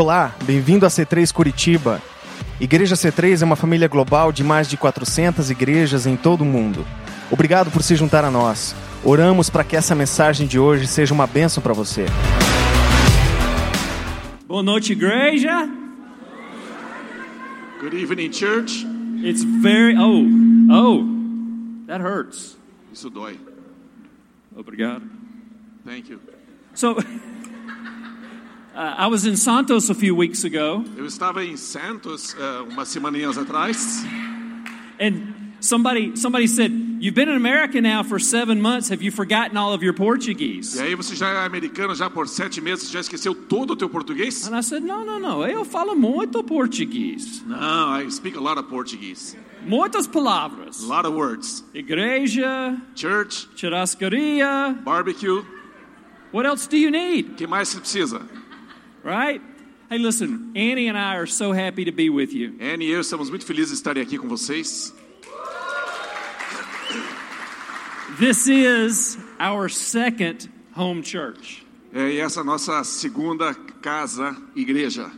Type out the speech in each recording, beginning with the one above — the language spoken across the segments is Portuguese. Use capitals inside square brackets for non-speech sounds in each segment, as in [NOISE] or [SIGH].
Olá, bem-vindo a C3 Curitiba. Igreja C3 é uma família global de mais de 400 igrejas em todo o mundo. Obrigado por se juntar a nós. Oramos para que essa mensagem de hoje seja uma bênção para você. Boa noite, igreja. Good evening, church. It's very oh oh that hurts. Isso dói. Obrigado. Thank you. So uh, I was in Santos a few weeks ago, Eu estava em Santos uh, umas semaninhas atrás and somebody somebody said, "You've been in America now for seven months. Have you forgotten all of your Portuguese?" e aí você já é americano já por sete meses, já esqueceu todo o teu português? And I said, "No, no, no. Eu falo muito português. Não, I speak a lot of Portuguese. Muitas palavras. A lot of words. Igreja, Church, churrascaria. barbecue. What else do you need?" Que mais você precisa? Right? Hey, listen. Annie and I are so happy to be with you. Annie e eu estamos muito felizes de estarem aqui com vocês. This is our second home church. É, e essa é a nossa segunda casa igreja.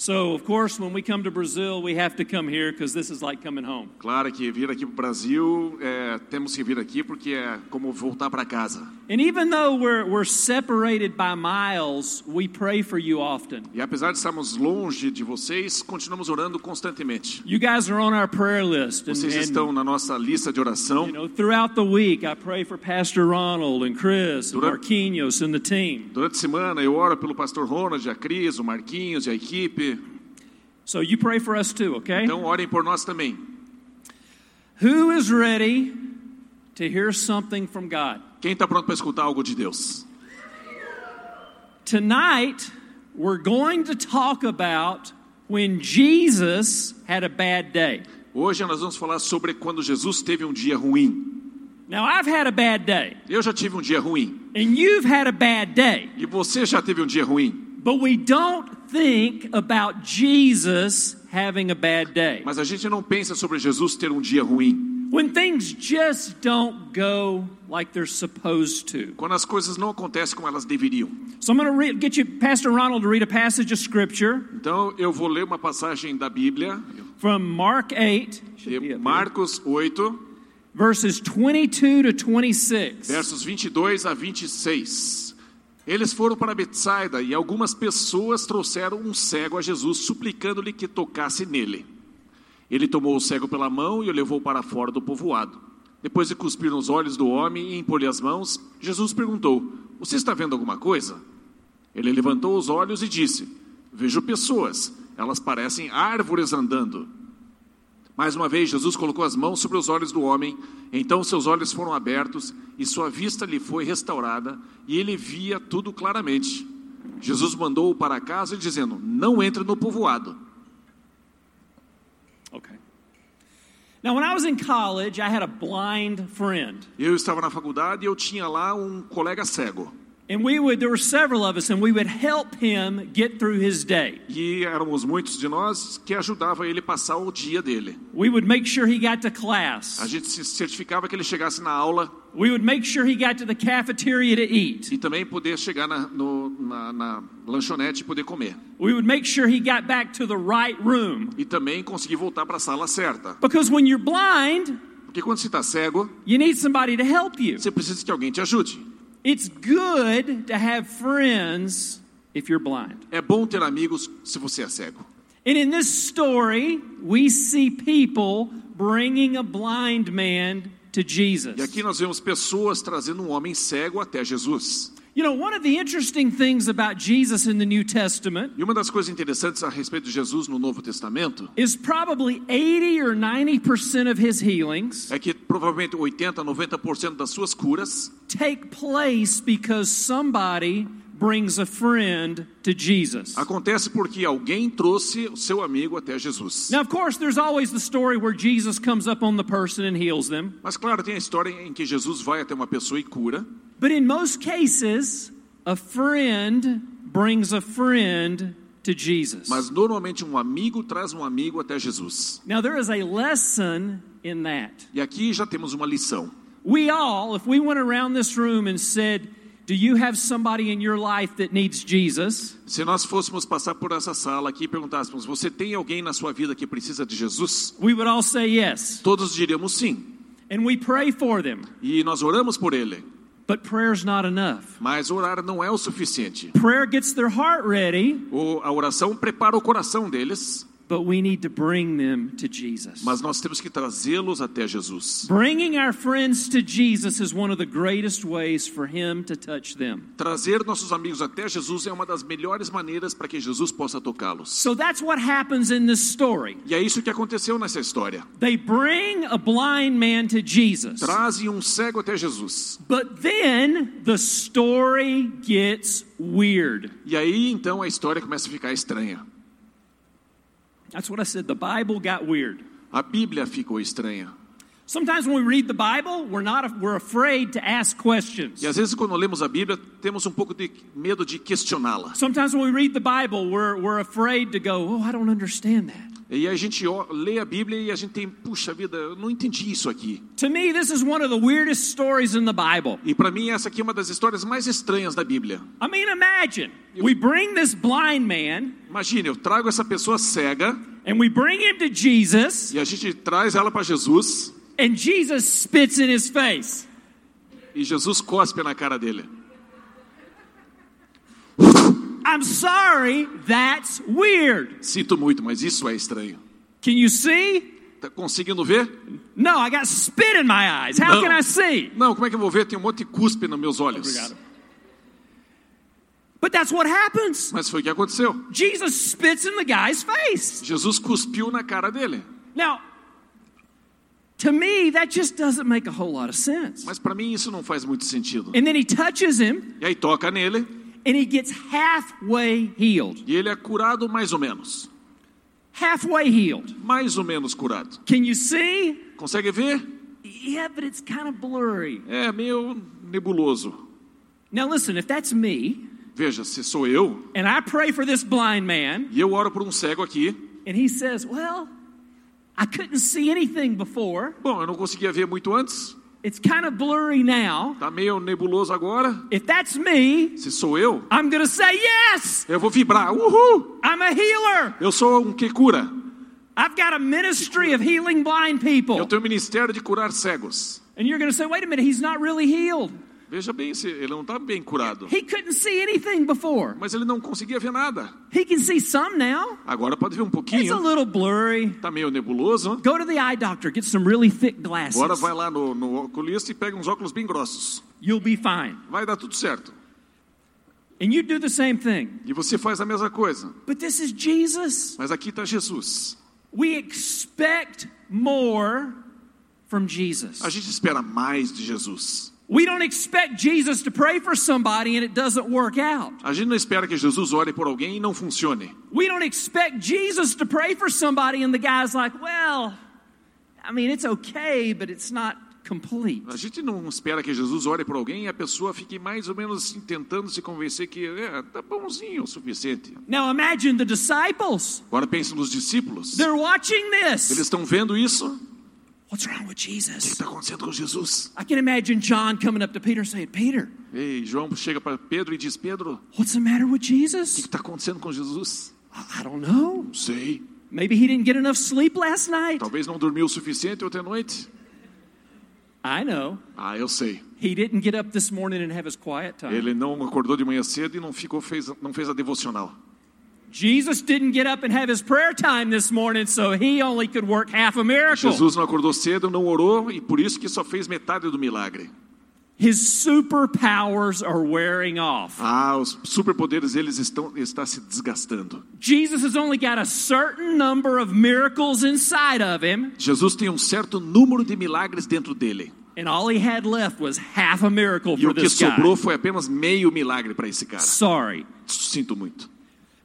So, of course, when we come to Brazil, we have to come here because this is like coming home. Claro que vir aqui para o Brasil, é, temos que vir aqui porque é como voltar para casa. And even though we're, we're separated by miles, we pray for you often. E apesar de estarmos longe de vocês, continuamos orando constantemente. You guys are on our prayer list. And, Vocês estão na nossa lista de oração. you know, throughout the week, I pray for Pastor Ronald and Chris and Durante- Marquinhos and the team. Durante a semana eu oro pelo pastor Ronald, a Cris, o Marquinhos e a equipe. So you pray for us too, okay? Então orem por nós também. Who is ready to hear something from God? Quem está pronto para escutar algo de Deus? Tonight, we're going to talk about when Jesus had a bad day. Hoje nós vamos falar sobre quando Jesus teve um dia ruim. Now, I've had a bad day, Eu já tive um dia ruim. and you've had a bad day, E você já teve um dia ruim. But we don't think about Jesus having a bad day. Mas a gente não pensa sobre Jesus ter um dia ruim. When things just don't go like they're supposed to. Quando as coisas não acontecem como elas deveriam. So I'm going to get you, Pastor Ronald, to read a passage of Scripture Então eu vou ler uma passagem da Bíblia, from Mark 8, de Marcos 8, verses 22 to 26. versos 22 a 26. Eles foram para Betsaida e algumas pessoas trouxeram um cego a Jesus, suplicando-lhe que tocasse nele. Ele tomou o cego pela mão e o levou para fora do povoado. Depois de cuspir nos olhos do homem e impor-lhe as mãos, Jesus perguntou: Você está vendo alguma coisa? Ele levantou os olhos e disse: Vejo pessoas, elas parecem árvores andando. Mais uma vez, Jesus colocou as mãos sobre os olhos do homem, então seus olhos foram abertos e sua vista lhe foi restaurada, e ele via tudo claramente. Jesus mandou-o para casa, dizendo: Não entre no povoado. Okay. Now, when I was in college, I had a blind friend. Eu estava na faculdade e eu tinha lá um colega cego. And we would, there were several of us, and we would help him get through his day. E éramos muitos de nós que ajudava ele a passar o dia dele. We would make sure he got to A class. gente se certificava que ele chegasse na aula We would make sure he got to the cafeteria to eat. e também poder chegar na, no- na- na lanchonete e poder comer. We would make sure he got back to the right room. E também conseguir voltar para a sala certa. Because when you're blind, Porque quando você está cego, you need somebody to help you. você precisa que alguém te ajude. It's good to have friends if you're blind. É bom ter amigos se você é cego. And in this story, we see people bringing a blind man to Jesus. E aqui nós vemos pessoas trazendo um homem cego até Jesus. You know, one of the interesting things about Jesus in the New Testament E uma das coisas interessantes a respeito de Jesus no Novo Testamento is probably 80 or 90% of his healings é que provavelmente 80, 90% das suas curas take place because somebody brings a friend to Jesus. acontece porque alguém trouxe o seu amigo até Jesus. Now, of course, there's always the story where Jesus comes up on the person and heals them. Mas claro, tem a história em que Jesus vai até uma pessoa e cura, But in most cases, a friend brings a friend to Jesus. mas normalmente um amigo traz um amigo até Jesus. Now, there is a lesson in that. E aqui já temos uma lição. We all, if we went around this room and said, Do you have somebody in your life that needs Jesus? Se nós fôssemos passar por essa sala aqui e perguntássemos: Você tem alguém na sua vida que precisa de Jesus? We would all say yes. Todos diríamos sim. And we pray for them. E nós oramos por ele. But prayer's not enough. Mas orar não é o suficiente. Prayer gets their heart ready, O- A oração prepara o coração deles, but we need to bring them to Jesus. mas nós temos que trazê-los até Jesus. Bringing our friends to Jesus is one of the greatest ways for Him to touch them. Trazer nossos amigos até Jesus é uma das melhores maneiras para que Jesus possa tocá-los. So that's what happens in this story. E é isso que aconteceu nessa história. They bring a blind man to Jesus. Trazem um cego até Jesus. But then the story gets weird. E aí então a história começa a ficar estranha. That's what I said. The Bible got weird. A Bíblia ficou estranha. Sometimes when we read the Bible, we're not we're afraid to ask questions. E às vezes quando lemos a Bíblia, temos um pouco de medo de questioná-la. Sometimes when we read the Bible, we're we're afraid to go, "Oh, I don't understand that." E a gente lê a Bíblia e a gente tem, puxa vida, eu não entendi isso aqui. To me, this is one of the weirdest stories in the Bible. E para mim essa aqui é uma das histórias mais estranhas da Bíblia. I mean, imagine we bring this blind man Imagine, eu trago essa pessoa cega and we bring him to Jesus, e a gente traz ela para Jesus and Jesus spits in his face. e Jesus cospe na cara dele. I'm sorry, that's weird. Sinto muito, mas isso é estranho. Can you see? Tá conseguindo ver? No, I got spit in my eyes. How Não. can I see? Não, como é que eu vou ver? Tem um monte de cuspe nos meus olhos. Obrigado. But that's what happens. Mas foi o que aconteceu. Jesus spits in the guy's face. Jesus cuspiu na cara dele. Now, to me, that just doesn't make a whole lot of sense. Mas para mim isso não faz muito sentido. And then he touches him, E aí toca nele and he gets halfway healed. e ele é curado mais ou menos. Halfway healed. Mais ou menos curado. Can you see? Consegue ver? Yeah, but it's kind of blurry. É meio nebuloso. Now, listen, if that's me, Veja, se sou eu and I pray for this blind man, e eu oro por um cego aqui, and he says, Well, I couldn't see anything before. bom, eu não conseguia ver muito antes, It's kind of blurry now. tá meio nebuloso agora. If that's me, Se sou eu, I'm going to say, Yes, eu vou vibrar. Uhul! I'm a healer. Eu sou um que cura. I've got a ministry of healing blind people. Eu tenho o ministério de curar cegos. And you're going to say, Wait a minute, he's not really healed. Veja bem, ele não está bem curado. He couldn't see anything before. Mas ele não conseguia ver nada. He can see some now. Agora pode ver um It's a pouquinho. little blurry. Tá meio nebuloso. Go to the eye doctor, get some really thick glasses. Agora vai lá no, no oculista e pega uns óculos bem grossos. You'll be fine. Vai dar tudo certo. And you do the same thing. E você faz a mesma coisa. But this is Jesus. Mas aqui está Jesus. We expect more from Jesus. A gente espera mais de Jesus. We don't expect Jesus to pray for somebody and it doesn't work out. A gente não espera que Jesus ore por alguém e não funcione. We don't expect Jesus to pray for somebody and the guy's like, well, I mean, it's okay, but it's not complete. A gente não espera que Jesus ore por alguém e a pessoa fique mais ou menos assim, tentando se convencer que é, tá bonzinho o suficiente. Now imagine the disciples. Agora pense nos discípulos. They're watching Eles this. estão vendo isso. O What's wrong with que Jesus? está acontecendo com Jesus? I can imagine John coming up to Peter saying, Peter, Ei, João chega para Pedro e diz: Pedro, o what's the matter with que Jesus? está acontecendo com Jesus? I I don't know. Não sei. Maybe he didn't get enough sleep last night. Talvez não dormiu o suficiente ontem à noite. I know. Ah, eu sei. He didn't get up this morning and have his quiet time. Ele não acordou de manhã cedo e não ficou fez, não fez a devocional. Jesus didn't get up and have his prayer time this morning, so he only could work half a miracle. Jesus não acordou cedo, não orou e por isso que só fez metade do milagre. His superpowers are wearing off. Ah, os superpoderes eles estão está se desgastando. Jesus has only got a certain number of miracles inside of him, Jesus tem um certo número de milagres dentro dele. and all he had left was half a miracle E for o que this guy. sobrou foi apenas meio milagre para esse cara. Sorry. Sinto muito.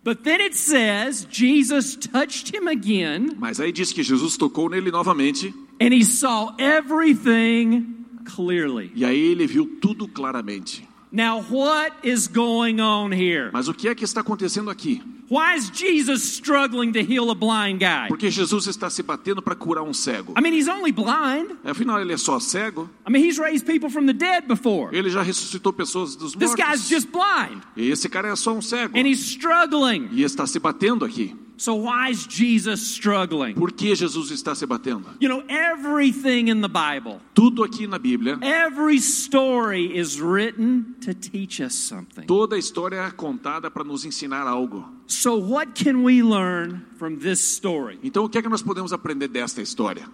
But then it says Jesus touched him again, Mas aí diz que Jesus tocou nele novamente and he saw everything clearly. e aí ele viu tudo claramente. Now, what is going on here? Mas o que é que está acontecendo aqui? Why is Jesus struggling to heal a blind guy? Porque Jesus está se batendo para curar um cego. I mean, he's only blind. Afinal, ele é só cego. I mean, he's raised people from the dead before. Ele já ressuscitou pessoas dos This guy's mortos. just blind E esse cara é só um cego. and he's struggling. E está se batendo aqui. So, why is Jesus struggling? Por que Jesus está se batendo? You know, everything in the Bible, Tudo aqui na Bíblia, every story is written to teach us something. toda história é contada para nos ensinar algo. So, what can we learn from this story? Então, o que é que nós podemos aprender desta história?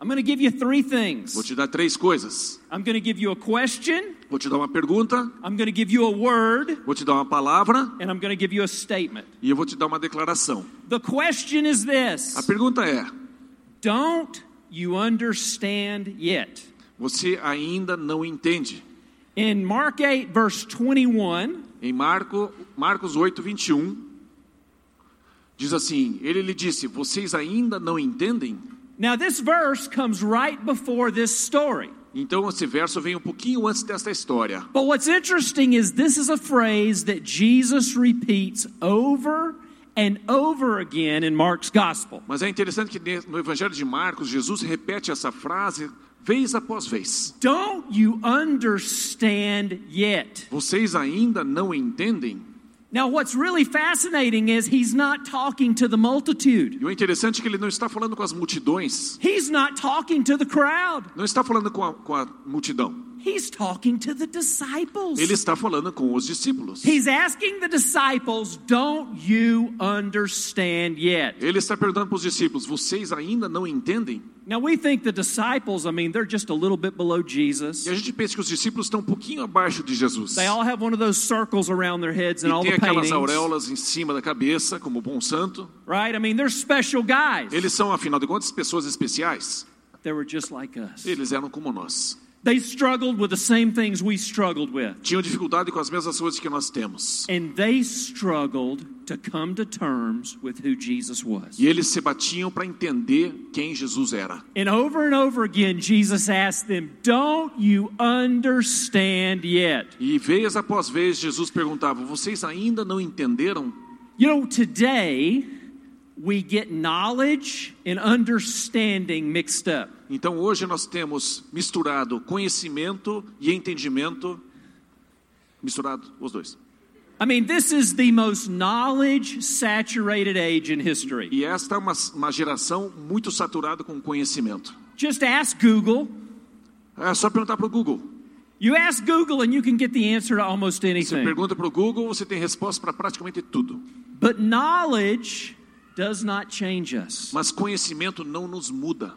I'm going to give you three things. Vou te dar três coisas. I'm going to give you a question, Vou te dar uma pergunta, I'm going to give you a word, vou te dar uma palavra and I'm going to give you a statement. e eu vou te dar uma declaração. The question is A this pergunta é: Don't you understand yet? você ainda não entende? In Mark 8, verse 21, Em Marco, Marcos 8, 21, diz assim: Ele lhe disse: Vocês ainda não entendem? now this verse comes right before this story. Então, esse verso vem um pouquinho antes desta história. But what's interesting is this is a phrase that Jesus repeats over and over again in Mark's gospel. Mas é interessante que no Evangelho de Marcos, Jesus repete essa frase vez após vez. Don't you understand yet? Vocês ainda não entendem? Now, what's really fascinating is he's not talking to the multitude. E o interessante é que ele não está falando com as multidões, He's not talking to the crowd. não está falando com a, com a multidão. He's talking to the disciples. Ele está falando com os discípulos. He's asking the disciples, Don't you understand yet? Ele está perguntando para os discípulos: Vocês ainda não entendem? Now, we think the disciples, I mean, they're just a little bit below Jesus. E a gente pensa que os discípulos estão um pouquinho abaixo de Jesus. They all have one of those circles around their heads E and all tem the aquelas paintings, auréolas em cima da cabeça, como bom santo. right? I mean, they're special guys. Eles são, afinal de contas, pessoas especiais. They were just like us. Eles eram como nós. They struggled with the same things we struggled with. Tinham dificuldade com as mesmas coisas que nós temos. And they struggled to come to terms with who Jesus was. E eles se batiam para entender quem Jesus era. And over and over again, Jesus asked them, Don't you understand yet? E vez após vez Jesus perguntava: Vocês ainda não entenderam? You know, today we get knowledge and understanding mixed up. Então hoje nós temos misturado conhecimento e entendimento, misturado os dois. I mean, this is the most knowledge saturated age in history. E esta é uma, uma geração muito saturada com conhecimento. Just ask Google. É só perguntar para o Google. You ask Google and you can get the answer to almost Você anything. pergunta para o Google, você tem resposta para praticamente tudo. But knowledge does not change us. Mas conhecimento não nos muda.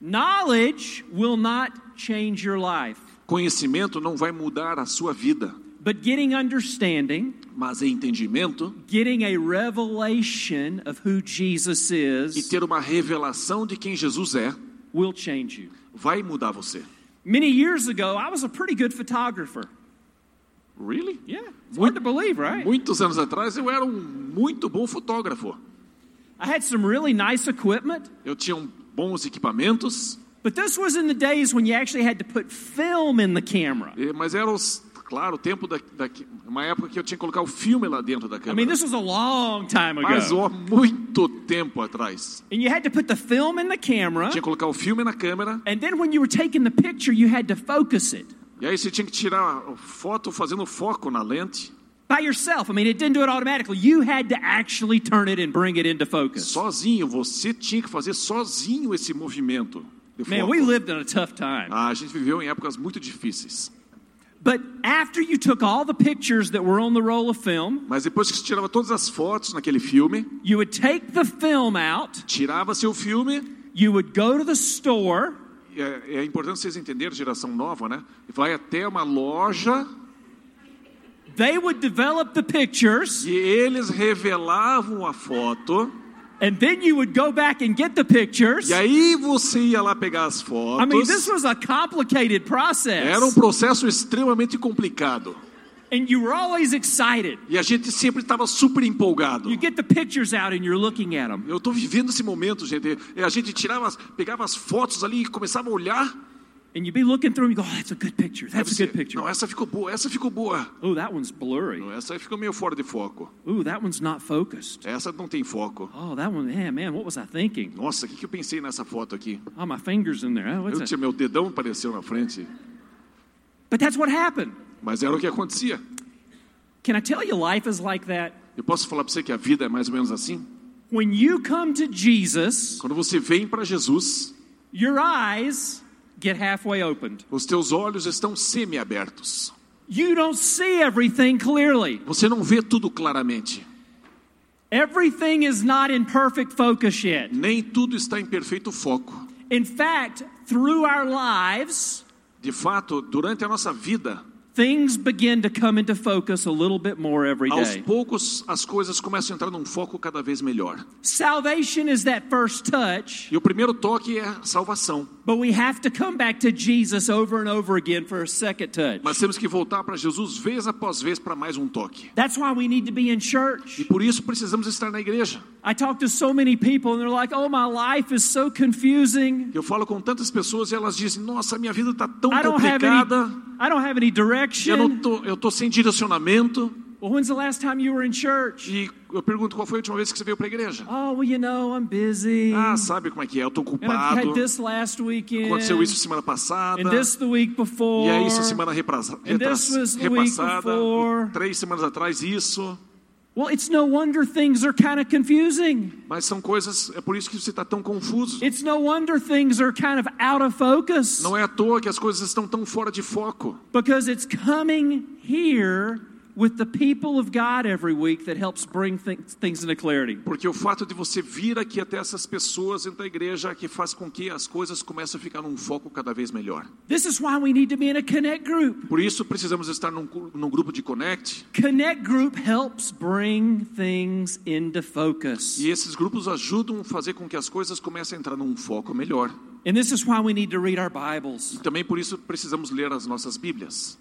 Knowledge will not change your life, Conhecimento não vai mudar a sua vida, but getting understanding, mas entendimento getting a revelation of who Jesus e is ter uma revelação de quem Jesus é will change you. vai mudar você. Many years ago, I was a pretty good photographer. Really? Yeah, it's hard to believe, right? Muitos anos atrás eu era um muito bom fotógrafo. I had some really nice equipment, Eu tinha um bons equipamentos, but this was in the days when you actually had to put film in the camera. eh, mas era os, claro, o tempo da, da uma época que eu tinha que colocar o filme lá dentro da I câmera. mean, this was a long time Mas ago. ó, muito tempo atrás. And you had to put the film in the camera, Tinha que colocar o filme na câmera and then when you were taking the picture, you had to focus it. e aí você tinha que tirar a foto fazendo foco na lente, by yourself. I mean, it didn't do it automatically. You had to actually turn it and bring it into focus. sozinho. Você tinha que fazer sozinho esse movimento. Man, we lived in a tough time. Ah, a gente viveu em épocas muito difíceis. But after you took all the pictures that were on the roll of film, Mas depois que você tirava todas as fotos naquele filme, you would take the film out, tirava seu filme. you would go to the store, É, é importante vocês entenderem, geração nova, né? Vai até uma loja they would develop the pictures, e eles revelavam a foto. and then you would go back and get the pictures. E aí você ia lá pegar as I mean, this fotos. was a complicated process. Era um processo extremamente complicado. And you were always excited. E a gente sempre estava super empolgado. You get the pictures out and you're looking at them. Eu estou vivendo esse momento, gente. A gente tirava, pegava as fotos ali e começava a olhar. And you'd be looking through and you go, oh, that's a good picture. That's a good picture. não, essa ficou boa, essa ficou boa. Oh, that one's blurry. Essa aí ficou meio fora de foco. Ooh, that one's not focused. Essa não tem foco. Oh, that one, yeah, man, what was I thinking? Nossa, o que, que eu pensei nessa foto aqui? Oh, my finger's in there. Oh, what's Eu tinha meu dedão apareceu na frente, But that's what happened. mas era o que acontecia. Can I tell you life is like that? Eu posso falar para você que a vida é mais ou menos assim? When you come to Jesus, Quando você vem para Jesus, your eyes get halfway opened. os teus olhos estão semi-abertos. You don't see everything clearly. Você não vê tudo claramente. Everything is not in perfect focus yet. Nem tudo está em perfeito foco. In fact, through our lives, De fato, durante a nossa vida, things begin to come into focus a little bit more every aos day. poucos as coisas começam a entrar num foco cada vez melhor. Salvation is that first touch, E o primeiro toque é a salvação. but we have to come back to Jesus over and over again for a second touch. Mas temos que voltar para Jesus vez após vez para mais um toque. That's why we need to be in E church. por isso precisamos estar na igreja. I talk to so many people and they're like, oh, my life is so confusing. Eu falo com tantas pessoas e elas dizem: Nossa, minha vida está tão I have any, complicada. I don't have any Eu não direction. tô, eu tô sem direcionamento. Well, when's the last time you were in church? E eu pergunto qual foi a última vez que você veio para a igreja? Oh, well, you know, I'm busy. Ah, sabe como é que é? Eu tô And ocupado. had this last weekend. Aconteceu isso semana passada. And this the week before. E é isso semana reprasa- And retras- this was the week repassada. before. Três semanas atrás isso. Well, it's no wonder things are kind of confusing. Mas são coisas, é por isso que você está tão confuso. It's no wonder things are kind of out of focus Não é à toa que as coisas estão tão fora de foco. because it's coming here with the people of God every week that helps bring thi- things into clarity. Porque o fato de você vir aqui até essas pessoas dentro da igreja que faz com que as coisas comecem a ficar num foco cada vez melhor. This is why we need to be in a connect group. Por isso precisamos estar num, num grupo de connect. Connect group helps bring things into focus. E esses grupos ajudam a fazer com que as coisas comecem a entrar num foco melhor. And this is why we need to read our Bibles. E também por isso precisamos ler as nossas Bíblias.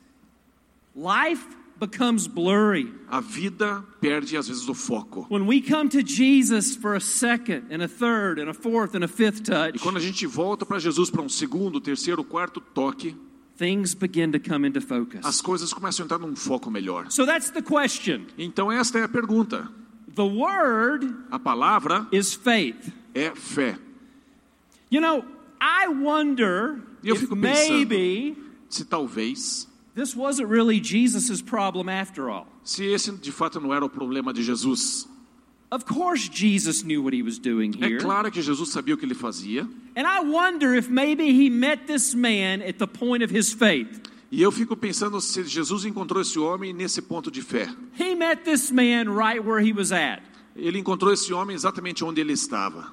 Life becomes blurry. A vida perde às vezes o foco. When we come to Jesus for a second and a third and a fourth and a fifth touch, E quando a gente volta para Jesus para um segundo, terceiro, quarto toque, things begin to come into focus. as coisas começam a entrar num foco melhor. So that's the question. Então esta é a pergunta. The word A palavra is faith. é fé. You know, I wonder Eu if maybe Se talvez, this wasn't really Jesus' problem after all. se esse de fato não era o problema de Jesus. Of course, Jesus knew what he was doing É here. claro que Jesus sabia o que ele fazia. And I wonder if maybe he met this man at the point of his faith. E eu fico pensando se Jesus encontrou esse homem nesse ponto de fé. He met this man right where he was at. Ele encontrou esse homem exatamente onde ele estava.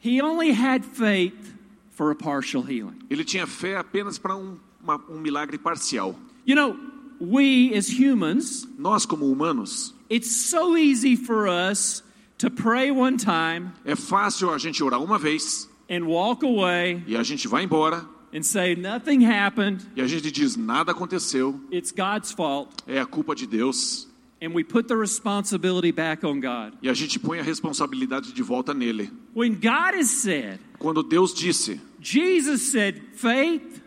He only had faith for a partial healing. Ele tinha fé apenas para um, uma- um milagre parcial. You know, we as humans, Nós, como humanos, it's so easy for us to pray one time é fácil a gente orar uma vez and walk away e a gente vai embora and say, nothing happened, e a gente diz nada aconteceu, it's God's fault, é a culpa de Deus and we put the responsibility back on God. e a gente põe a responsabilidade de volta nele. When God has said, Quando Deus disse, Jesus said, faith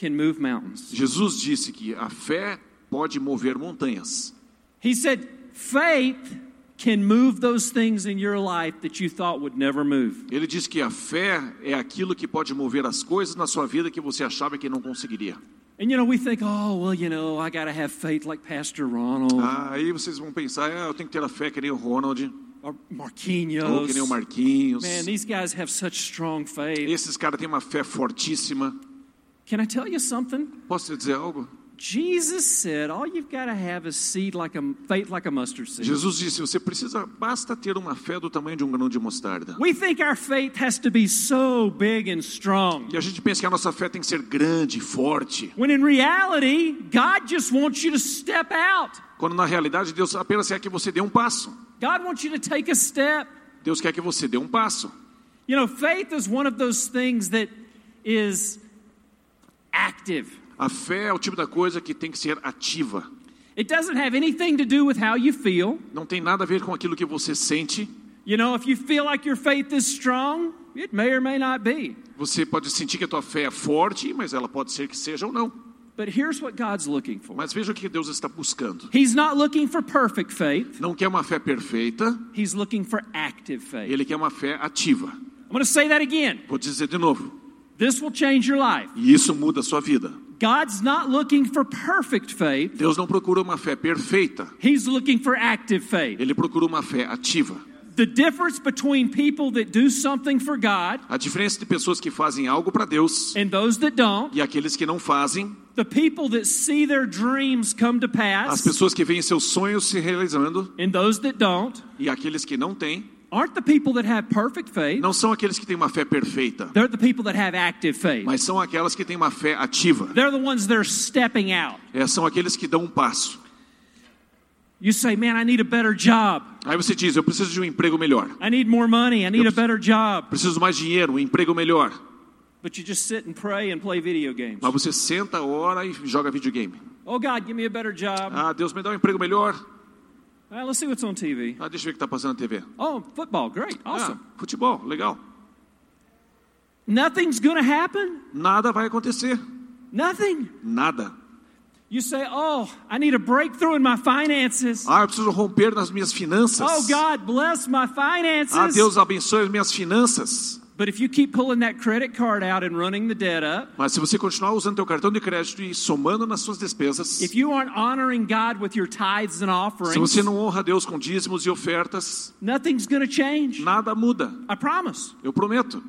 can move mountains. Jesus disse que a fé pode mover montanhas. He said, faith can move those things in your life that you thought would never move. Ele diz que a fé é aquilo que pode mover as coisas na sua vida que você achava que não conseguiria. And you know, we think, oh, well, you know, I got to have faith like Pastor Ronald Ah, aí vocês vão pensar, ah, eu tenho que ter a fé que nem o Ronald, or ou que nem o Marquinhos. Marquinhos. Man, these guys have such strong faith. Esses caras têm uma fé fortíssima. Can I tell you something? Posso dizer algo? Jesus said, all you've got to have is seed like a faith like a mustard seed. Jesus disse: você precisa, basta ter uma fé do tamanho de um grão de mostarda. We think our faith has to be so big and strong. E a gente pensa que a nossa fé tem que ser grande, forte. When in reality, God just wants you to step out. Quando na realidade Deus apenas quer que você dê um passo. God wants you to take a step. Deus quer que você dê um passo. You know, faith is one of those things that is active. A fé é o tipo da coisa que tem que ser ativa. It doesn't have anything to do with how you feel. Não tem nada a ver com aquilo que você sente. You know, if you feel like your faith is strong, it may or may not be. Você pode sentir que a tua fé é forte, mas ela pode ser que seja ou não. But here's what God's looking for Mas veja o que Deus está buscando. He's not looking for perfect faith, Não quer uma fé perfeita, He's looking for active faith. ele quer uma fé ativa. I'm going to say that again. Vou dizer de novo. This will change your life. E isso muda a sua vida. God's not looking for perfect faith, Deus não procura uma fé perfeita, He's looking for active faith. ele procura uma fé ativa. The difference between people that do something for God A diferença de pessoas que fazem algo para Deus and those that don't, e aqueles que não fazem, the people that see their dreams come to as pass pessoas que veem seus sonhos se realizando and those that don't, e aqueles que não têm, aren't the people that have perfect faith. não são aqueles que têm uma fé perfeita, They're the people that have active faith. mas são aquelas que têm uma fé ativa. They're the ones that are stepping out. É, são aqueles que dão um passo. You say, Man, I need a better job. Aí você diz: Eu preciso de um emprego melhor, I need more money. I need a better job. preciso mais dinheiro, um emprego melhor. But you just sit and pray and play video games. Mas você senta, ora e joga videogame. Oh, God, give me a better job. Ah, Deus me dá um emprego melhor. Well, let's see what's on TV. Ah, deixa eu ver o que está passando na TV. Oh, football. Great. Awesome. Ah, futebol, legal. Nothing's to happen. Nada vai acontecer. Nothing. Nada. You say, Oh, I need a breakthrough in my finances. Ah, eu preciso romper nas minhas finanças. Oh, God, bless my Ah, finances. Deus abençoe as minhas finanças. But if you keep pulling that credit card out and running the debt up, Mas se você continuar usando teu cartão de crédito e somando nas suas despesas, if you aren't honoring God with your tithes and se offerings, você não honra Deus com dízimos e ofertas, nothing's going to change. nada muda. I promise. Eu prometo.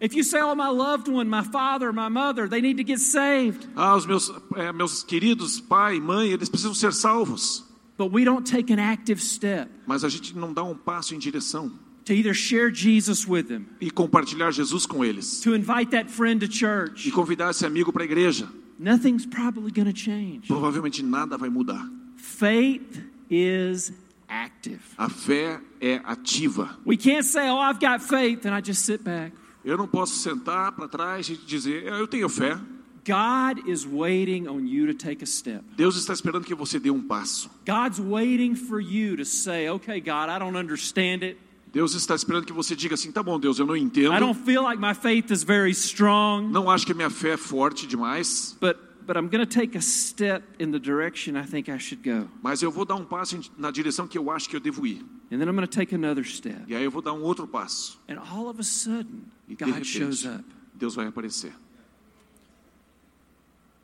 If you say, Oh, my loved one, my father, my mother, they need to get saved, Ah, os meus, eh, meus queridos pai, mãe, eles precisam ser salvos. but we don't take an active step Mas a gente não dá um passo em direção to either share Jesus with them, e compartilhar Jesus com eles. to invite that friend to E church, convidar esse amigo para a igreja. nothing's probably going to change. Provavelmente nada vai mudar. Faith is active. A fé é ativa. We can't say, Oh, I've got faith, and I just sit back. Eu não posso sentar para trás e dizer, "É, eu tenho fé. God is waiting on you to take a step. Deus está esperando que você dê um passo. God's waiting for you to say, okay, God, I don't understand it. Deus está esperando que você diga assim, tá bom, Deus, eu não entendo. I don't feel like my faith is very strong, Não acho que a minha fé é forte demais, but, but I'm going to take a step in the direction I think I should go. mas eu vou dar um passo na direção que eu acho que eu devo ir. And then I'm going to take another step. E aí eu vou dar um outro passo. And all of a sudden, E de God shows repente, up. Deus vai aparecer.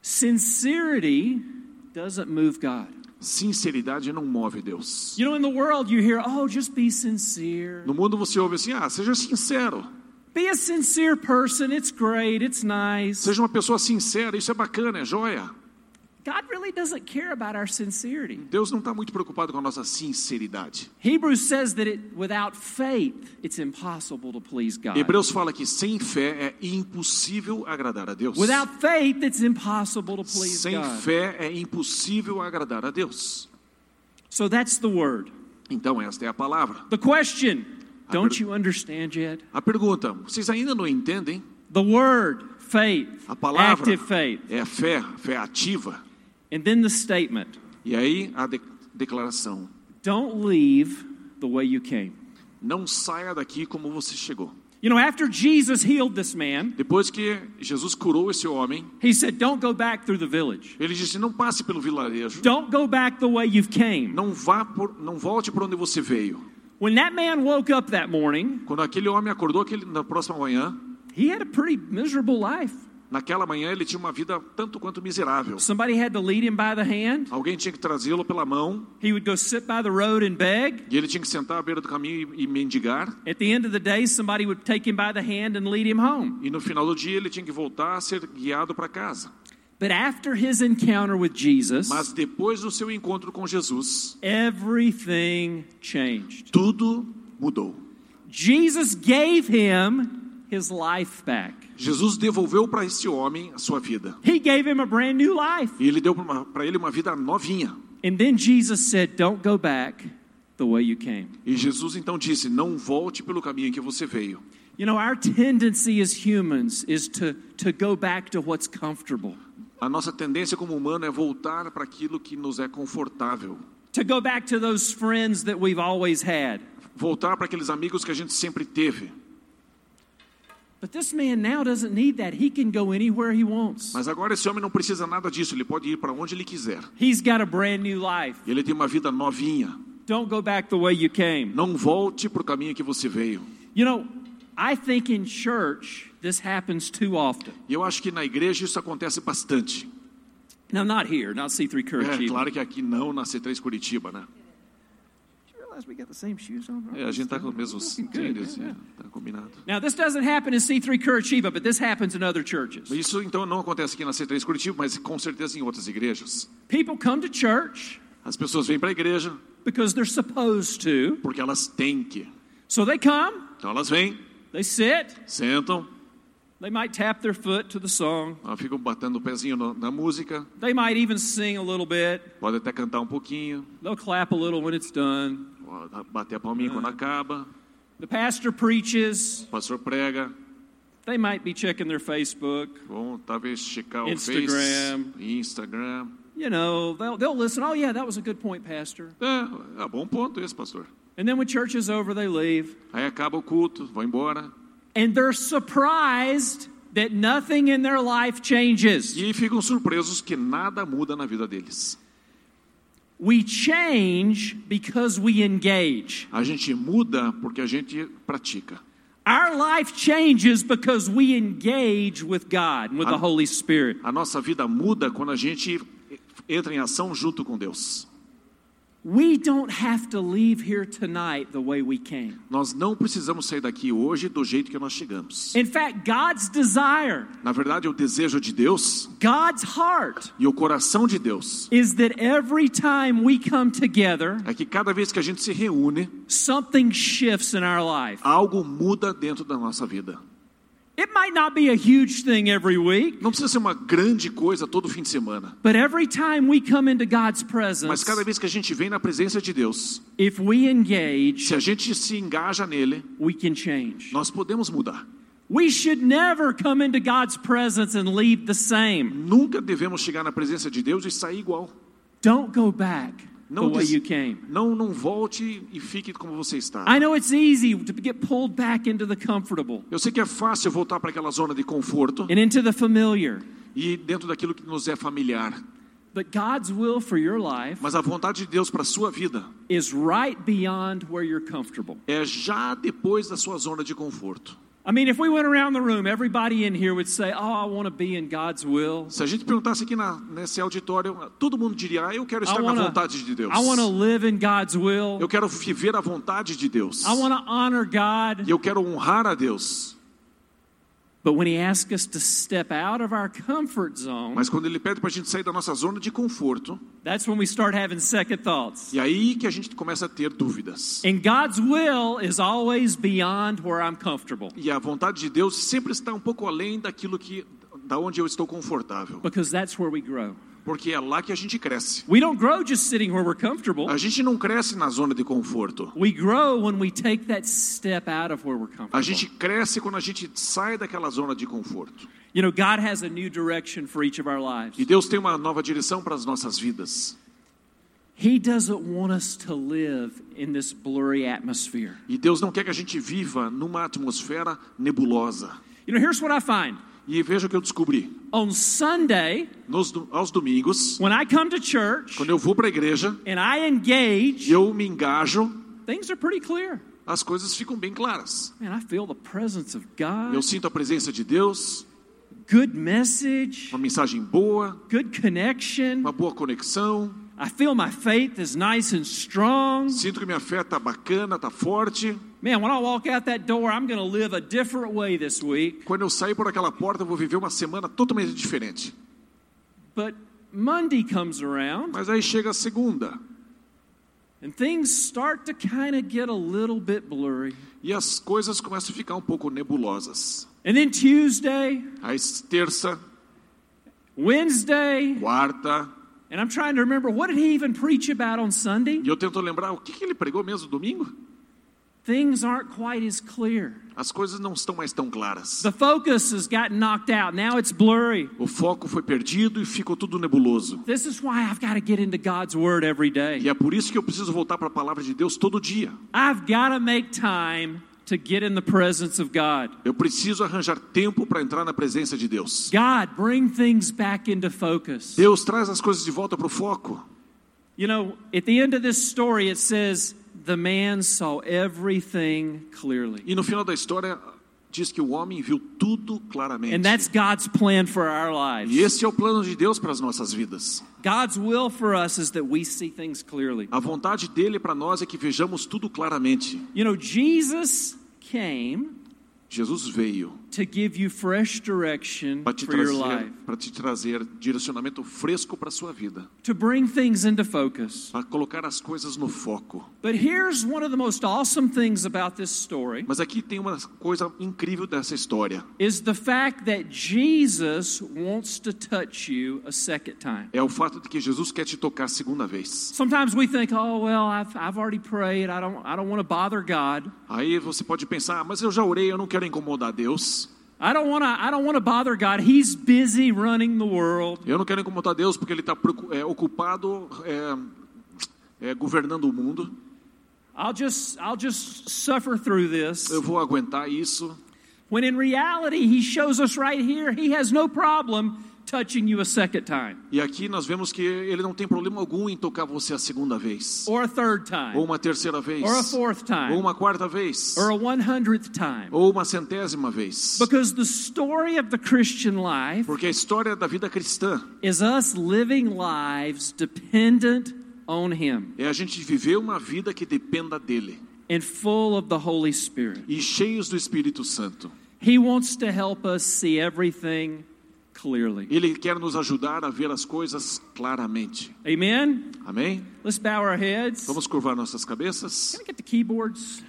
Sincerity doesn't move God. Sinceridade não move Deus. You know, in the world, you hear, oh, just be sincere. No mundo você ouve assim, ah, seja sincero. Be a sincere person. It's great. It's nice. Seja uma pessoa sincera, isso é bacana, é joia. God really doesn't care about our sincerity. Deus não está muito preocupado com a nossa sinceridade. Hebrews says that it, without faith, it's impossible to please God. Hebreus fala que sem fé é impossível agradar a Deus. Without faith, it's impossible to please Sem God. fé é impossível agradar a Deus. So that's the word. Então esta é a palavra. The question, don't you understand yet? A pergunta, vocês ainda não entendem? The word, faith, A palavra active faith. é fé, fé ativa. And then the statement, E aí a de- declaração: don't leave the way you came. não saia daqui como você chegou. You know, after Jesus healed this man, Depois que Jesus curou esse homem, he said, don't go back through the village. ele disse: não passe pelo vilarejo, Don't go back the way you've came. não vá por, não volte por onde você veio. When that man woke up that morning, Quando aquele homem acordou aquele, na próxima manhã, he had a pretty miserable life. Naquela manhã ele tinha uma vida tanto quanto miserável. Somebody had to lead him by the hand. Alguém tinha que trazê-lo pela mão He would go sit by the road and beg. e ele tinha que sentar à beira do caminho e, mendigar. At the end of the day, somebody would take him by the hand and lead him home. E no final do dia ele tinha que voltar a ser guiado para casa. But after his encounter with Jesus, Mas depois do seu encontro com Jesus, everything changed. tudo mudou. Jesus gave him his life back. Jesus devolveu para esse homem a sua vida. He gave him a brand new life. E ele deu para ele uma vida novinha. And then Jesus said, Don't go back the way you came. E Jesus então disse: Não volte pelo caminho que você veio. You know, our tendency as humans is to, to go back to what's comfortable. A nossa tendência como humano é voltar para aquilo que nos é confortável. to go back to those friends that we've always had. Voltar para aqueles amigos que a gente sempre teve. But this man now doesn't need that. He can go anywhere he wants. Mas agora esse homem não precisa nada disso, ele pode ir para onde ele quiser. He's got a brand new life. Ele tem uma vida novinha. Don't go back the way you came. Não volte para o caminho que você veio. You know, I think in church this happens too often. Eu acho que na igreja isso acontece bastante. Now, not here, not C3 É Curitiba. claro que aqui não na C3 Curitiba, né? É, a gente tá com os mesmos tênis, yeah. é, tá combinado. Now, this doesn't happen in C3 Curitiba, but this happens in other churches. Isso então não acontece aqui na C3 Curitiba, mas com certeza em outras igrejas. People come to church As pessoas vêm para a igreja because they're supposed to. porque elas têm que. So they come, Então elas vêm, they sit, sentam, they might tap their foot to the song, elas ficam batendo o pezinho no- na música, they might even sing a little bit, pode até cantar um pouquinho, they'll clap a little when it's done. Bater a palminha ah. quando acaba, The pastor preaches, o pastor prega, they might be checking their Facebook. bom, talvez checar o Instagram. Face, Instagram. You know, they'll, they'll listen. Oh, yeah, that was a good point, Pastor. É, é bom ponto esse, pastor. And then when church is over, they leave. Aí acaba o culto, vão embora. And they're surprised that nothing in their life changes. E ficam surpresos que nada muda na vida deles. We change because we engage. A gente muda porque a gente pratica. Our life changes because we engage with God, and with the Am- Holy Spirit. A nossa vida muda quando a gente entra em ação junto com Deus. We don't have to leave here tonight the way we came. Nós não precisamos sair daqui hoje do jeito que nós chegamos. In fact, God's desire, Na verdade, o desejo de Deus God's heart, e o coração de Deus is that every time we come together, é que cada vez que a gente se reúne, something shifts in our life. algo muda dentro da nossa vida. It might not be a huge thing every week, Não precisa ser uma grande coisa todo fim de semana, but every time we come into God's mas presence, cada vez que a gente vem na presença de Deus, if we engage, se a gente se engaja nele, we can change. nós podemos mudar. We should never come into God's presence and leave the same. Nunca devemos chegar na presença de Deus e sair igual. Don't go back the Não, way des- you came. não, não volte e fique como você está. I know it's easy to get pulled back into the comfortable Eu sei que é fácil voltar para aquela zona de conforto and into the familiar, e dentro daquilo que nos é familiar. but God's will for your life Mas a vontade de Deus para a sua vida is right beyond where you're comfortable. é já depois da sua zona de conforto. I mean, if we went around the room, everybody in here would say, Oh, I want to be in God's will. Se a gente perguntasse aqui na, nesse auditório, todo mundo diria: ah, Eu quero estar na wanna, vontade de Deus. I want to live in God's will. Eu quero viver a vontade de Deus. I want to honor God. E eu quero honrar a Deus. Mas quando Ele pede para a gente sair da nossa zona de conforto, that's when we start having second thoughts. e aí que a gente começa a ter dúvidas. And God's will is always beyond where I'm comfortable E a vontade de Deus sempre está um pouco além daquilo que da onde eu estou confortável, because that's where we grow. porque é lá que a gente cresce. We don't grow just sitting where we're comfortable. A gente não cresce na zona de conforto. We grow when we take that step out of where we're A gente cresce quando a gente sai daquela zona de conforto. You know, God has a new direction for each of our lives. E Deus tem uma nova direção para as nossas vidas. He doesn't want us to live in this blurry atmosphere. E Deus não quer que a gente viva numa atmosfera nebulosa. You know, here's what I find. E veja o que eu descobri. On Sunday, Nos, aos domingos, when I come to church quando eu vou para a igreja and I e engage, eu me engajo, things are pretty clear. as coisas ficam bem claras. Man, I feel the presence of Eu God, sinto a presença de Deus, good message, uma mensagem boa, good connection. uma boa conexão. I feel my faith is nice and strong. Sinto que minha fé está bacana, está forte. Man, when I walk out that door, I'm going to live a different way this week. Quando eu sair por aquela porta, eu vou viver uma semana totalmente diferente. But Monday comes around Mas aí chega a segunda and things start to kind of get a little bit blurry. e as coisas começam a ficar um pouco nebulosas. And then Tuesday, Aí terça, Wednesday, quarta, and I'm trying to remember what did he even preach about on Sunday? e eu tento lembrar o que, que ele pregou mesmo domingo? things aren't quite as clear. As coisas não estão mais tão claras. The focus has gotten knocked out. Now it's blurry. O foco foi perdido e ficou tudo nebuloso. This is why I've got to get into God's Word every E day. é por isso que eu preciso voltar para a palavra de Deus todo dia. I've got to make time to get in the presence of God. Eu preciso arranjar tempo para entrar na presença de Deus. God, bring things back into focus. Deus traz as coisas de volta para o foco. You know, at the end of this story, it says, the man saw everything clearly. E no final da história diz que o homem viu tudo claramente. And that's God's plan for our E lives. esse é o plano de Deus para as nossas vidas. God's will for us is that we see things clearly. A vontade dele para nós é que vejamos tudo claramente. You know, Jesus came Jesus veio to give you fresh direction para te for your trazer, life, para te trazer direcionamento fresco para a sua vida, to bring things into focus. para colocar as coisas no foco. But here's one of the most awesome things about this story Mas aqui tem uma coisa incrível dessa história. is the fact that Jesus wants to touch you a second time. É o fato de que Jesus quer te tocar a segunda vez. Sometimes we think, "Oh, well, I've I've already prayed. I don't I don't want to bother God. Aí você pode pensar, "Ah, mas eu já orei, eu não quero incomodar Deus. I don't want to I don't want to bother God. He's busy running the world. Eu não quero incomodar Deus porque Ele está ocupado é, é, governando o mundo. I'll just I'll just suffer through this." Eu vou aguentar isso. When in reality, he shows us right here, he has no problem touching you a second time E aqui nós vemos que Ele não tem problema algum em tocar você a segunda vez, or a third time ou uma terceira vez, or a fourth ou time uma quarta vez, or a one hundredth time. ou uma centésima vez. Because the story of the Christian life Porque a história da vida cristã is us living lives dependent on him é a gente viver uma vida que dependa dele and full of the Holy Spirit. e cheios do Espírito Santo. He wants to help us see everything clearly. Ele quer nos ajudar a ver as coisas claramente. Amen. Amém? Let's bow our heads. Vamos curvar nossas cabeças. Can I get the keyboards?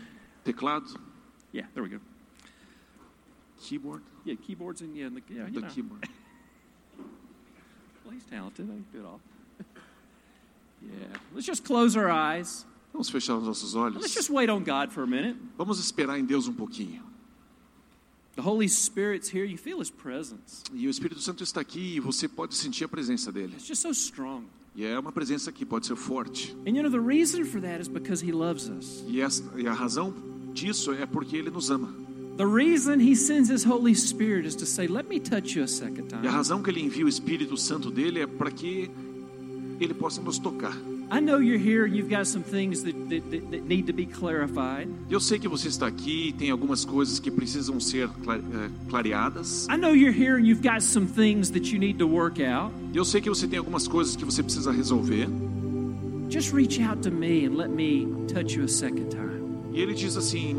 Teclado, Yeah, there we go. keyboard, Yeah, keyboards and yeah, the, yeah, the know. keyboard. [LAUGHS] Well, he's talented. I can do it all. [LAUGHS] yeah. Let's just close our eyes. Vamos fechar os nossos Let's olhos. just wait on God for a minute. Vamos esperar em Deus um pouquinho. The Holy Spirit's here. You feel His presence. E o Espírito Santo está aqui e você pode sentir a presença dele. It's just so strong. E é uma presença que pode ser forte. And you know, the reason for that is because He loves us. E, essa, e a razão disso é porque ele nos ama. The reason He sends His Holy Spirit is to say, Let me touch you a second E a time. razão que ele envia o Espírito Santo dele é para que ele possa nos tocar. I know you're here and you've got some things that, that, that, need to be clarified. Eu sei que você está aqui e tem algumas coisas que precisam ser eh, clareadas. I know you're here and you've got some things that you need to work out. Eu sei que você tem algumas coisas que você precisa resolver. Just reach out to me and let me touch you a second time. E ele diz assim: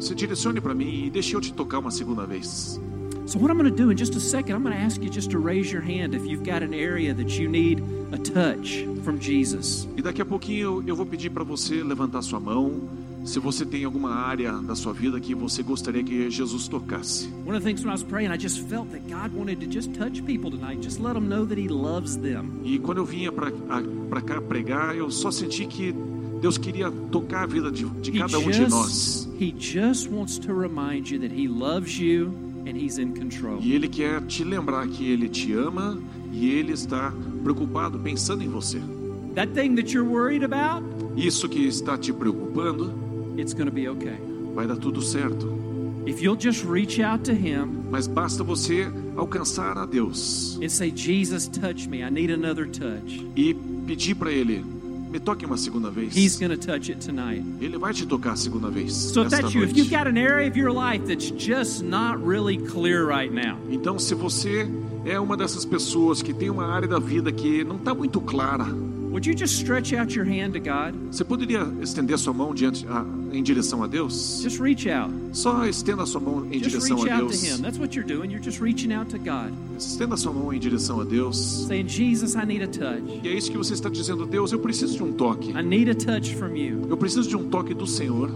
se direcione para mim e deixe eu te tocar uma segunda vez. So, what I'm going to do in just a second, I'm going to ask you just to raise your hand if you've got an area that you need a touch from Jesus. E daqui a pouquinho eu vou pedir para você levantar sua mão. Se você tem alguma área da sua vida que você gostaria que Jesus tocasse. One of the things when I was praying, I just felt that God wanted to just touch people tonight, just let them know that He loves them. E quando eu vinha para cá pregar, eu só senti que Deus queria tocar a vida de, de cada um de nós. he just wants to remind you that He loves you and He's in control. E Ele quer te lembrar que Ele te ama e Ele está preocupado, pensando em você. That thing that you're worried about, Isso que está te preocupando, it's going to be okay. vai dar tudo certo. If you'll just reach out to Him Mas basta você alcançar a Deus and say, Jesus, touch me. I need another touch. e pedir para Ele, me toque uma segunda vez. He's going to touch it tonight. Ele vai te tocar a segunda vez. So if esta that's you, if noite. you've got an area of your life that's just not really clear right now, Então, se você é uma dessas pessoas que tem uma área da vida que não está muito clara, would you just stretch out your hand to God? você poderia estender sua mão diante, a, em direção a Deus? Just reach out. Só estenda sua mão em Just direção reach a out to Deus. Him. That's what you're doing. You're just reaching out to God, Estenda sua mão em direção a Deus. saying, Jesus, I need a touch. E é isso que você está dizendo, Deus, eu preciso de um toque. I need a touch from you. Eu preciso de um toque do Senhor.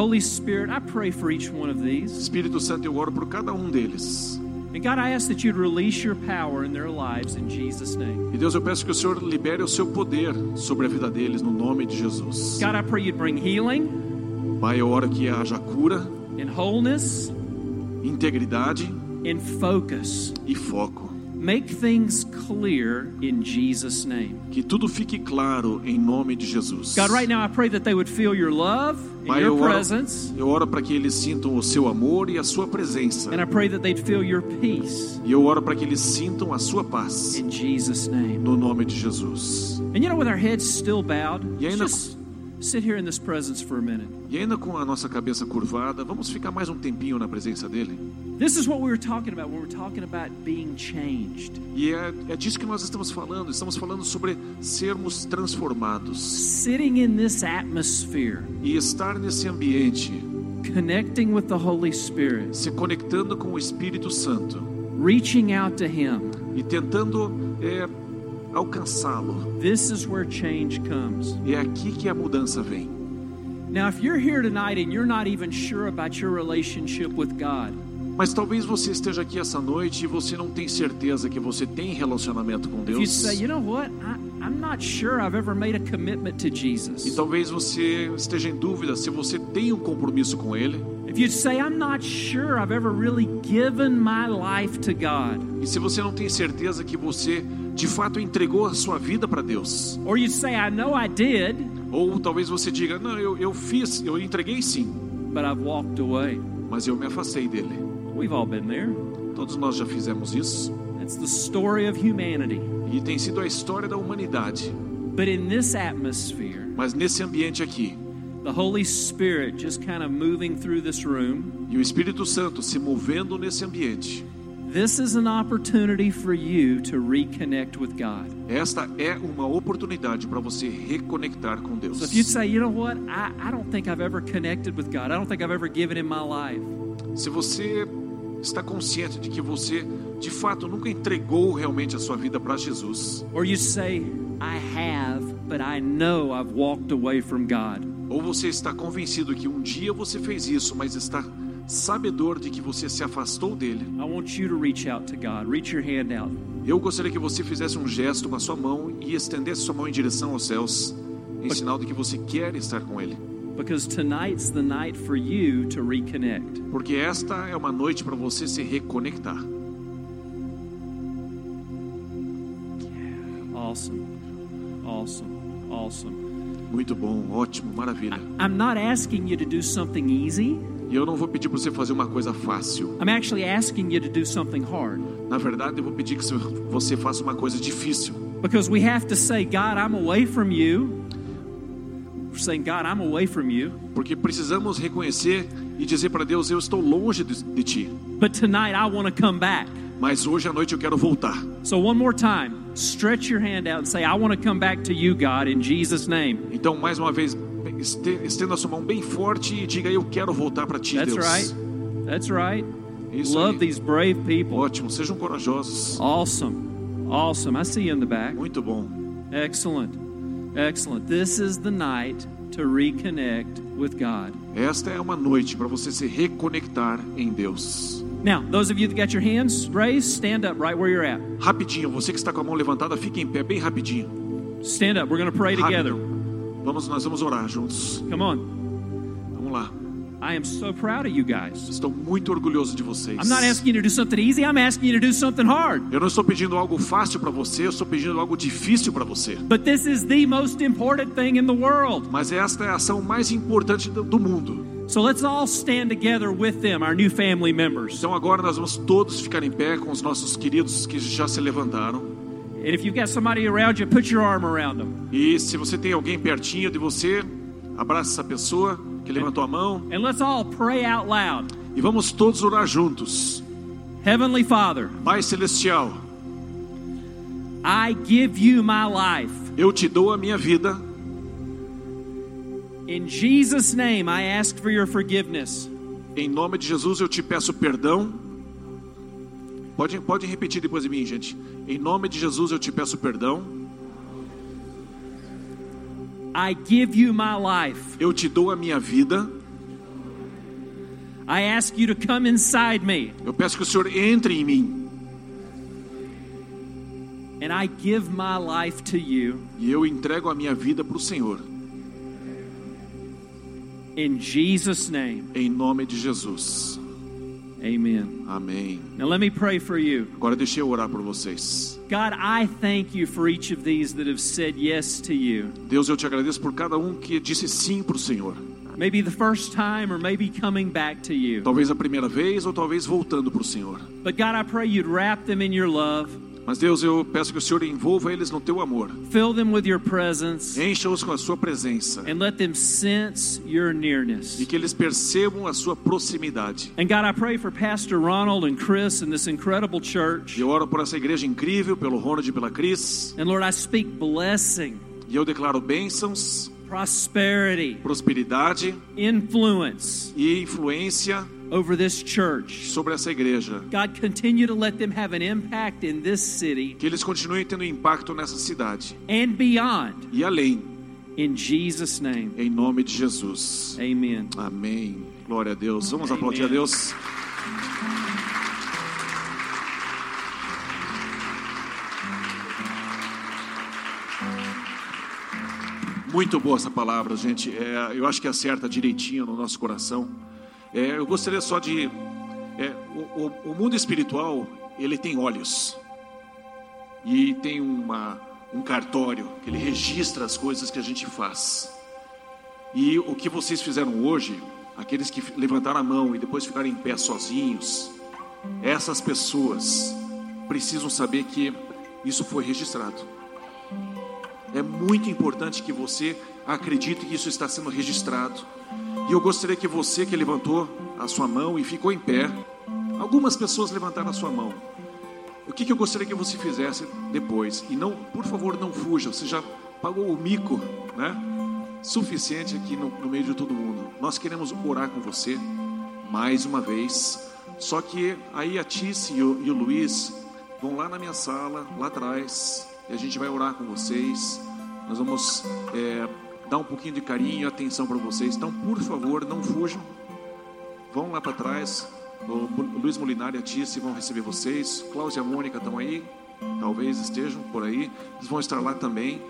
Holy Spirit, I pray for each one of these. Espírito Santo, eu oro por cada um deles. And God, I ask that you'd release your power in their lives in Jesus' name. E Deus, eu peço que o Senhor libere o seu poder sobre a vida deles no nome de Jesus. God, I pray you'd bring healing Pai, eu oro que haja cura, and wholeness integridade and focus. e foco. Make things clear in Jesus' name. Que tudo fique claro em nome de Jesus. God, right now I pray that they would feel your love and Pai, your eu oro, presence. eu oro para que eles sintam o seu amor e a sua presença. And I pray that they'd feel your peace E eu oro para que eles sintam a sua paz in Jesus' name. no nome de Jesus. And you know, with our heads still bowed, E ainda- just sit here in this presence for a minute. E ainda com a nossa cabeça curvada, vamos ficar mais um tempinho na presença dele. This is what we were talking about when we were talking about being changed. E é, é disso que nós estamos falando. Estamos falando sobre sermos transformados Sitting in this atmosphere, e estar nesse ambiente, connecting with the Holy Spirit, se conectando com o Espírito Santo reaching out to Him. e tentando é, alcançá-lo. This is where change comes. É aqui que a mudança vem. Now, if you're here tonight and you're not even sure about your relationship with God, Mas talvez você esteja aqui essa noite e você não tem certeza que você tem relacionamento com if you Deus. say, you know what, I, I'm not sure I've ever made a commitment to E Jesus. talvez você esteja em dúvida se você tem um compromisso com Ele. If you'd say, I'm not sure I've ever really given my life to God, E se você não tem certeza que você de fato entregou a sua vida para Deus. or you'd say, I know I did, Ou talvez você diga: Não, eu, eu fiz, eu entreguei sim, but I've walked away. mas eu me afastei dele. We've all been there. Todos nós já fizemos isso. That's the story of humanity. E tem sido a história da humanidade. But in this atmosphere, Mas nesse ambiente aqui, the Holy Spirit just kind of moving through this room, e o Espírito Santo se movendo nesse ambiente, this is an opportunity for you to reconnect with God. esta é uma oportunidade para você reconectar com Deus. So if you say, you know what, I, I don't think I've ever connected with God, I don't think I've ever given Him my life. Se você está consciente de que você de fato nunca entregou realmente a sua vida para Jesus, Or you say, I have, but I know I've walked away from God. ou você está convencido que um dia você fez isso, mas está sabedor de que você se afastou dele, I want you to reach out to God. Reach your hand out. eu gostaria que você fizesse um gesto com a sua mão e estendesse sua mão em direção aos céus, em sinal de que você quer estar com ele. Because tonight's the night for you to reconnect. Porque esta é uma noite para você se reconectar. Awesome. Awesome. Awesome. Muito bom, ótimo, maravilha. I'm not asking you to do something easy. E eu não vou pedir para você fazer uma coisa fácil. I'm actually asking you to do something hard. Na verdade, eu vou pedir que você faça uma coisa difícil. Because we have to say, God, I'm away from you. We're saying, God, I'm away from you. Porque precisamos reconhecer e dizer para Deus: Eu estou longe de, de ti. But tonight I want to come back. Mas hoje à noite eu quero voltar. So, one more time, stretch your hand out and say, I want to come back to you, God, in Jesus' name. Então, mais uma vez, estenda a sua mão bem forte e diga: Eu quero voltar para ti, That's Deus. right. That's right. Isso Love aí. these brave people. Ótimo, sejam corajosos. Awesome. Awesome. I see you in the back. Muito bom. Excellent. Excellent. This is the night to reconnect with God. Esta é uma noite para você se reconectar em Deus. Now, those of you that got your hands raised, stand up right where you're at. Rapidinho, você que está com a mão levantada, fique em pé, bem rapidinho. Stand up. We're going to pray together. Vamos, nós vamos orar juntos. Come on. Vamos lá. I am so proud of you guys. Estou muito orgulhoso de vocês. I'm not asking you to do something easy, I'm asking you to do something hard. Eu não estou pedindo algo fácil para você, eu estou pedindo algo difícil para você. But this is the most important thing in the world. Mas esta é a ação mais importante do, do mundo. So let's all stand together with them, our new family members. Então agora nós vamos todos ficar em pé com os nossos queridos que já se levantaram. E se você tem alguém pertinho de você, abraça essa pessoa que levantou a mão And let's all pray out loud. e vamos todos orar juntos. Heavenly Father, Pai celestial, I give you my life. eu te dou a minha vida. In Jesus' name, I ask for your forgiveness. Em nome de Jesus eu te peço perdão. Pode, pode repetir depois de mim, gente. Em nome de Jesus eu te peço perdão. I give you my life. Eu te dou a minha vida. I ask you to come inside me. Eu peço que o Senhor entre em mim And I give my life to you e eu entrego a minha vida para o Senhor, in Jesus' name. em nome de Jesus. Amen. Amém. Now let me pray for you. Agora deixa eu orar por vocês. God, I thank you for each of these that have said yes to you. Deus, eu te agradeço por cada um que disse sim para o Senhor. Maybe the first time or maybe coming back to you. Talvez a primeira vez ou talvez voltando para o Senhor. But God, I pray you'd wrap them in your love, Mas Deus, eu peço que o Senhor envolva eles no teu amor. fill them with your presence, Encha-os com a sua presença and let them sense your nearness. e que eles percebam a sua proximidade. And God, I pray for Pastor Ronald and Chris and this incredible church. E eu oro por essa igreja incrível, pelo Ronald e pela Cris. And Lord, I speak blessing, E eu declaro bênçãos, prosperity, prosperidade influence e influência over this church. sobre essa igreja. God, continue to let them have an impact in this city Que eles continuem tendo impacto nessa cidade and beyond. e além, In Jesus' name, em nome de Jesus. amen. Amém. Glória a Deus. Vamos aplaudir a Deus. Muito boa essa palavra, gente. É, eu acho que acerta direitinho no nosso coração. É, eu gostaria só de. é, o, o- mundo espiritual ele tem olhos e tem uma, um cartório que ele registra as coisas que a gente faz. E o que vocês fizeram hoje, aqueles que levantaram a mão e depois ficaram em pé sozinhos, essas pessoas precisam saber que isso foi registrado. É muito importante que você acredite que isso está sendo registrado. E eu gostaria que você que levantou a sua mão e ficou em pé, algumas pessoas levantaram a sua mão. O que, que eu gostaria que você fizesse depois? E não, por favor, não fuja. Você já pagou o mico, né? Suficiente aqui no, no meio de todo mundo. Nós queremos orar com você mais uma vez. Só que aí a Tice e o, e o Luiz vão lá na minha sala, lá atrás, e a gente vai orar com vocês. Nós vamos é, dar um pouquinho de carinho e atenção para vocês. Então, por favor, não fujam. Vão lá para trás. O Luiz Molinari e a Tice vão receber vocês. Cláudia e a Mônica estão aí. Talvez estejam por aí. Eles vão estar lá também.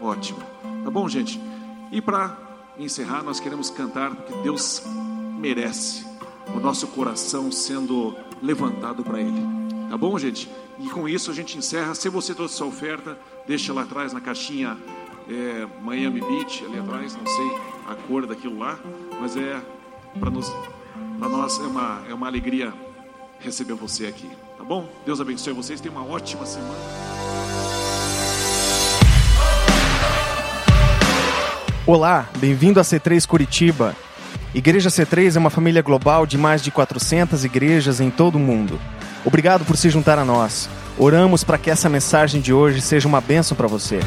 Ótimo. Tá bom, gente? E para encerrar, nós queremos cantar porque Deus merece o nosso coração sendo levantado para Ele. Tá bom, gente? E com isso a gente encerra. Se você trouxe sua oferta, deixa lá atrás na caixinha é, Miami Beach, ali atrás, não sei a cor daquilo lá, mas é para nos, para nós é uma, é uma alegria receber você aqui. Tá bom? Deus abençoe vocês. Tenham uma ótima semana. Olá, bem-vindo a C3 Curitiba. Igreja C3 é uma família global de mais de 400 igrejas em todo o mundo. Obrigado por se juntar a nós. Oramos para que essa mensagem de hoje seja uma bênção para você.